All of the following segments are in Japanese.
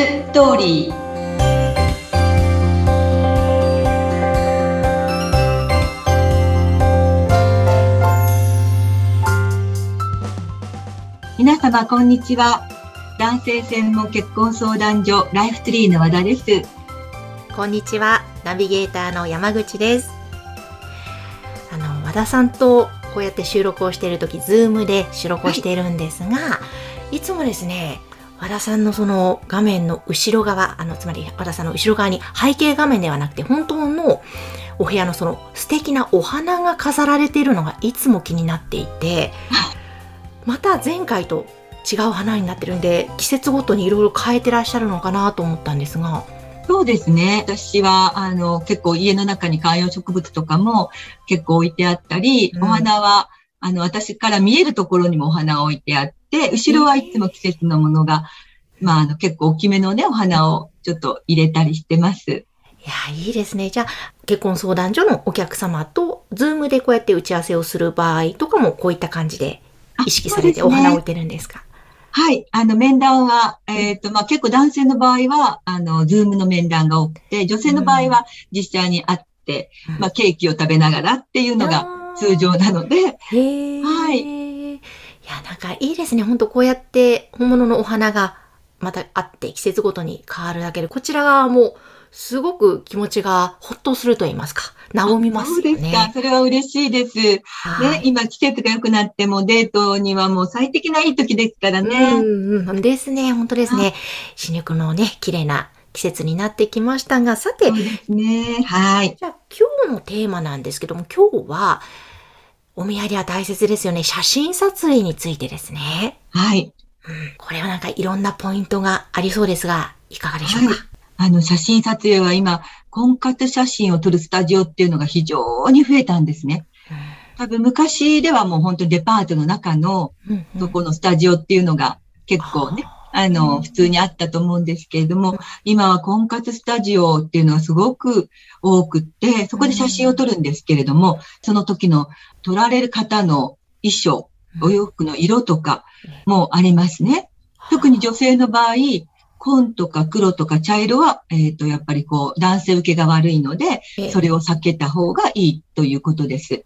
ストーリー皆様こんにちは男性専門結婚相談所ライフツリーの和田ですこんにちはナビゲーターの山口ですあの和田さんとこうやって収録をしている時ズームで収録をしているんですが、はい、いつもですね和田さんのその画面の後ろ側、あの、つまり和田さんの後ろ側に背景画面ではなくて、本当のお部屋のその素敵なお花が飾られているのがいつも気になっていて、また前回と違う花になってるんで、季節ごとにいろいろ変えてらっしゃるのかなと思ったんですが。そうですね。私は、あの、結構家の中に観葉植物とかも結構置いてあったり、うん、お花は、あの、私から見えるところにもお花を置いてあって、後ろはいつも季節のものが、まあ、あの、結構大きめのね、お花をちょっと入れたりしてます。いや、いいですね。じゃあ、結婚相談所のお客様と、ズームでこうやって打ち合わせをする場合とかも、こういった感じで意識されてお花を置いてるんですか？はい。あの、面談は、えっ、ー、と、まあ、結構男性の場合は、あの、ズームの面談が多くて、女性の場合は実際に会って、うん、まあ、ケーキを食べながらっていうのが、通常なので。はい。いや、なんかいいですね。本当こうやって本物のお花がまたあって季節ごとに変わるだけで、こちら側もすごく気持ちがほっとすると言いますか、和みますよね。そうですか。それは嬉しいです。ね、今季節が良くなってもデートにはもう最適ないい時ですからね。うん、うん、ですね。本当ですね。死肉のね、綺麗な季節になってきましたが、さて。ね。はい。じゃあ今日のテーマなんですけども、今日は、お見合いでは大切ですよね。写真撮影についてですね。はい。うん、これはなんかいろんなポイントがありそうですが、いかがでしょうか、はい、あの、写真撮影は今、婚活写真を撮るスタジオっていうのが非常に増えたんですね。多分昔ではもう本当にデパートの中の、そこのスタジオっていうのが結構ね、あの、普通にあったと思うんですけれども、今は婚活スタジオっていうのはすごく多くって、そこで写真を撮るんですけれども、その時の撮られる方の衣装、お洋服の色とかもありますね。特に女性の場合、紺とか黒とか茶色は、えっ、ー、と、やっぱりこう、男性受けが悪いので、それを避けた方がいいということです。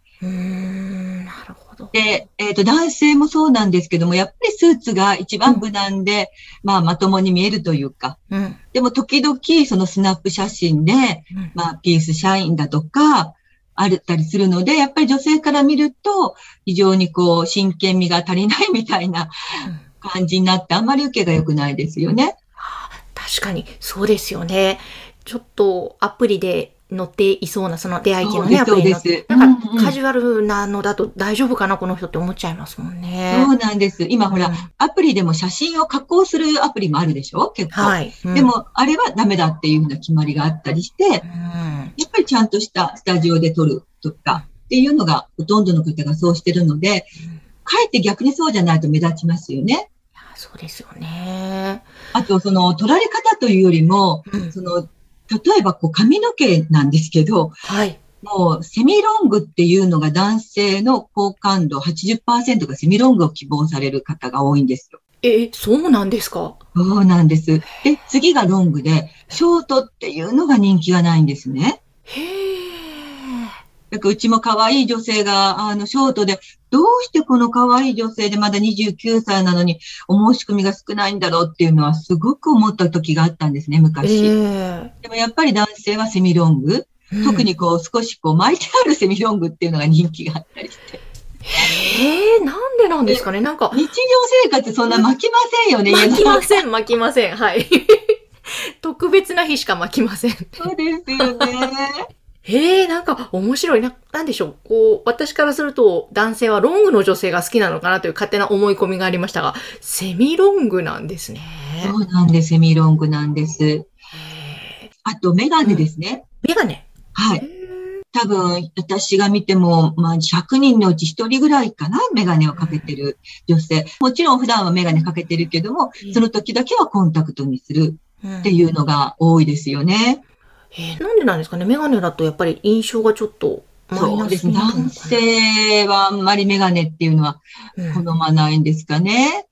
で、えっ、ー、と、男性もそうなんですけども、やっぱりスーツが一番無難で、うん、まあ、まともに見えるというか、うん、でも時々、そのスナップ写真で、うん、まあ、ピース社員だとか、あったりするので、やっぱり女性から見ると、非常にこう、真剣味が足りないみたいな感じになって、あんまり受けが良くないですよね。確かに、そうですよね。ちょっとアプリで載っていそうな、その出会い系のね、アプリの。なんか、カジュアルなのだと大丈夫かな、この人って思っちゃいますもんね。そうなんです。今ほら、うん、アプリでも写真を加工するアプリもあるでしょ？結構。はい、うん、でも、あれはダメだっていうふうな決まりがあったりして、うん、やっぱりちゃんとしたスタジオで撮るとかっていうのが、ほとんどの方がそうしてるので、かえって逆にそうじゃないと目立ちますよね。そうですよね。あと、その、取られ方というよりも、うん、その、例えば、こう、髪の毛なんですけど、はい。もう、セミロングっていうのが男性の好感度80%がセミロングを希望される方が多いんですよ。え、そうなんですか？そうなんです。で、次がロングで、ショートっていうのが人気がないんですね。へえ。うちも可愛い女性が、あの、ショートで、どうしてこの可愛い女性でまだ29歳なのに、お申し込みが少ないんだろうっていうのはすごく思った時があったんですね、昔。えー、でもやっぱり男性はセミロング、うん、特にこう少しこう巻いてあるセミロングっていうのが人気があったりして。ええなんでなんですかね？なんか。日常生活そんな巻きませんよね、巻きません、巻きません。はい。特別な日しか巻きません。そうですよね。へえ、なんか面白いな。なんでしょう。こう、私からすると男性はロングの女性が好きなのかなという勝手な思い込みがありましたが、セミロングなんですね。そうなんです。セミロングなんです。あと、メガネですね。うん、メガネ？はい。多分、私が見ても、まあ、100人のうち1人ぐらいかな、メガネをかけてる女性。もちろん普段はメガネかけてるけども、その時だけはコンタクトにするっていうのが多いですよね。えー、なんでなんですかね？メガネだとやっぱり印象がちょっとそうですね。男性はあんまりメガネっていうのは好まないんですかね。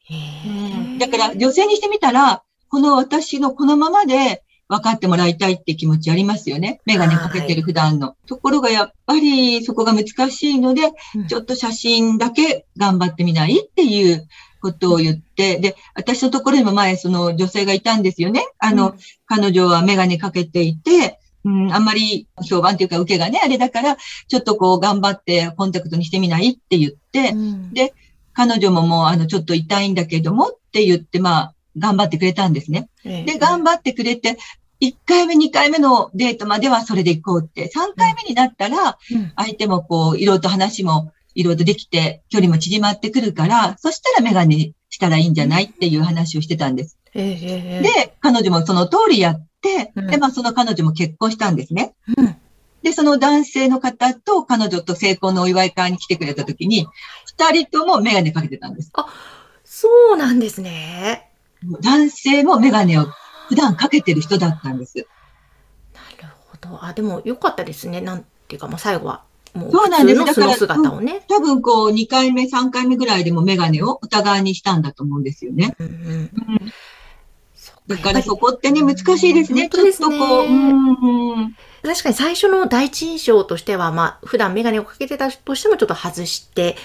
うん、だから女性にしてみたら、この私のこのままで分かってもらいたいって気持ちありますよね。メガネかけてる普段の。ところがやっぱりそこが難しいので、ちょっと写真だけ頑張ってみないっていうことを言って、で、私のところにも前その女性がいたんですよね。あの、うん、彼女はメガネかけていて、うん、あんまり評判というか受けがね、あれだから、ちょっとこう頑張ってコンタクトにしてみないって言って、うん、で、彼女ももうあの、ちょっと痛いんだけどもって言って、まあ、頑張ってくれたんですね。で、頑張ってくれて、1回目、2回目のデートまではそれで行こうって、3回目になったら、相手もこう、いろいろと話もいろいろとできて、距離も縮まってくるから、そしたらメガネしたらいいんじゃないっていう話をしてたんです。で、彼女もその通りやって、で、まあその彼女も結婚したんですね。で、その男性の方と彼女と成婚のお祝い会に来てくれた時に、二人ともメガネかけてたんです。あ、そうなんですね。男性もメガネを普段かけてる人だったんです。なるほど。あ、でもよかったですね。なんていうか、もう最後はもうそうなんです。だから、姿をね、多分こう、2回目、3回目ぐらいでもメガネをお互いにしたんだと思うんですよね。うん、うんだからそこってね、難しいですね。ちょっとこう、うん確かに最初の第一印象としては、まあ、普段メガネをかけてたとしてもちょっと外して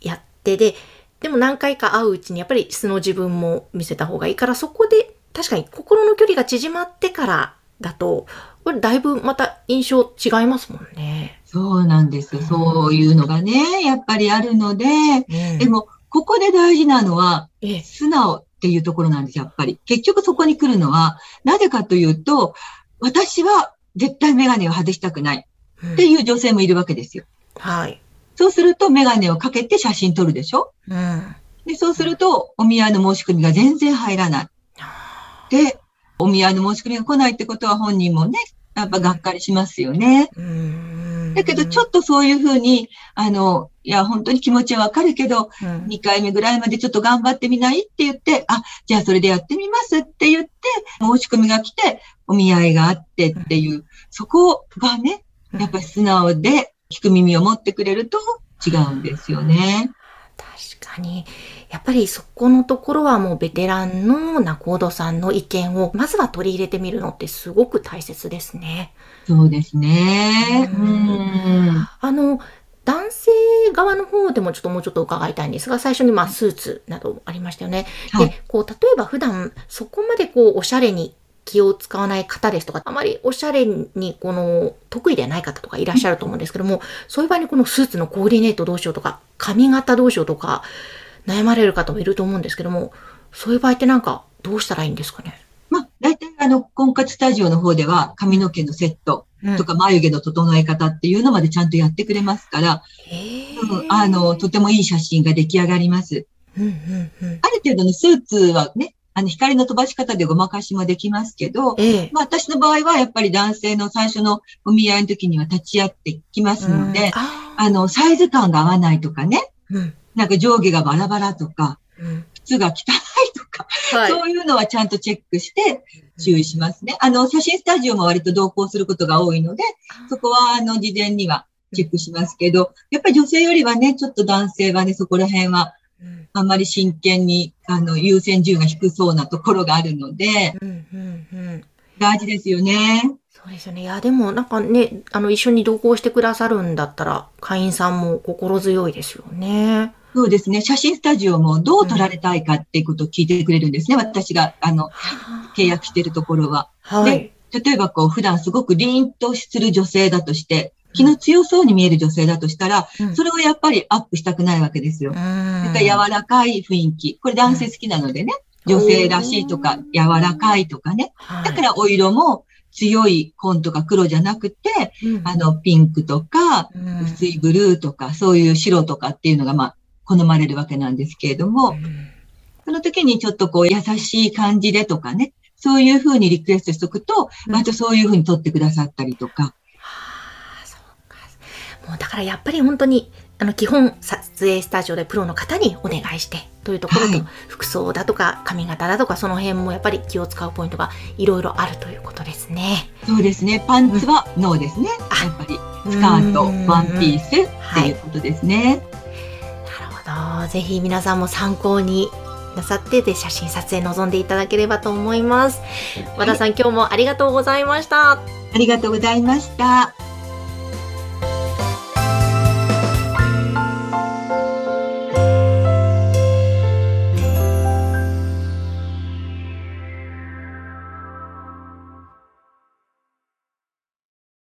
やってで、でも何回か会ううちにやっぱり素の自分も見せた方がいいから、そこで確かに心の距離が縮まってからだと、これだいぶまた印象違いますもんね。そうなんです。そういうのがね、やっぱりあるので、うん、でも、ここで大事なのは、素直っていうところなんです、やっぱり。結局そこに来るのは、なぜかというと、私は絶対メガネを外したくないっていう女性もいるわけですよ。うん、はい。そうすると、メガネをかけて写真撮るでしょ？うん。で、そうすると、お見合いの申し込みが全然入らない。で、お見合いの申し込みが来ないってことは本人もね、やっぱがっかりしますよね。だけど、ちょっとそういうふうに、あの、いや、本当に気持ちはわかるけど、うん、2回目ぐらいまでちょっと頑張ってみないって言って、あ、じゃあそれでやってみますって言って、申し込みが来て、お見合いがあってっていう、うん、そこがね、やっぱり素直で聞く耳を持ってくれると違うんですよね。確かに。やっぱりそこのところはもうベテランの仲人さんの意見をまずは取り入れてみるのってすごく大切ですね。そうですね。うん。あの、男性側の方でもちょっともうちょっと伺いたいんですが、最初にまあスーツなどありましたよね。はい、で、こう、例えば普段そこまでこう、おしゃれに気を使わない方ですとか、あまりおしゃれにこの得意でない方とかいらっしゃると思うんですけども、そういう場合にこのスーツのコーディネートどうしようとか、髪型どうしようとか、悩まれる方もいると思うんですけども、そういう場合ってなんかどうしたらいいんですかね？まあ、大体あの、婚活スタジオの方では髪の毛のセットとか眉毛の整え方っていうのまでちゃんとやってくれますから、うん、あの、とてもいい写真が出来上がります。うんうんうん、ある程度のスーツはね、あの、光の飛ばし方でごまかしもできますけど、えまあ私の場合はやっぱり男性の最初のお見合いの時には立ち会ってきますので、うん、ああの、サイズ感が合わないとかね、うん、なんか上下がバラバラとか、うん、靴が汚いとか、はい、そういうのはちゃんとチェックして注意しますね。あの、写真スタジオも割と同行することが多いので、そこはあの、事前にはチェックしますけど、やっぱり女性よりはね、ちょっと男性はね、そこら辺は、あんまり真剣に、あの、優先順位が低そうなところがあるので、うんうんうん、大事ですよね。そうですよね。いや、でもなんかね、あの、一緒に同行してくださるんだったら、会員さんも心強いですよね。そうですね。写真スタジオもどう撮られたいかっていうことを聞いてくれるんですね。私が、あの、契約しているところは。はい。で、例えばこう、普段すごく凛とする女性だとして、気の強そうに見える女性だとしたら、うん、それをやっぱりアップしたくないわけですよ。だから柔らかい雰囲気。これ男性好きなのでね。女性らしいとか、柔らかいとかね。だからお色も強い紺とか黒じゃなくて、うん、あの、ピンクとか、薄いブルーとか、そういう白とかっていうのが、まあ、好まれるわけなんですけれども、うん、その時にちょっとこう優しい感じでとかね、そういうふうにリクエストしとくと、またそういうふうに撮ってくださったりとか。もうだからやっぱり本当に、あの、基本撮影スタジオでプロの方にお願いして、というところと、はい、服装だとか髪型だとかその辺もやっぱり気を使うポイントがいろいろあるということですね。そうですね。パンツはノーですね。うん、やっぱりスカート、ワンピースっていうことですね。ぜひ皆さんも参考になさってで写真撮影臨んでいただければと思います。和田さん、今日もありがとうございました。ありがとうございました。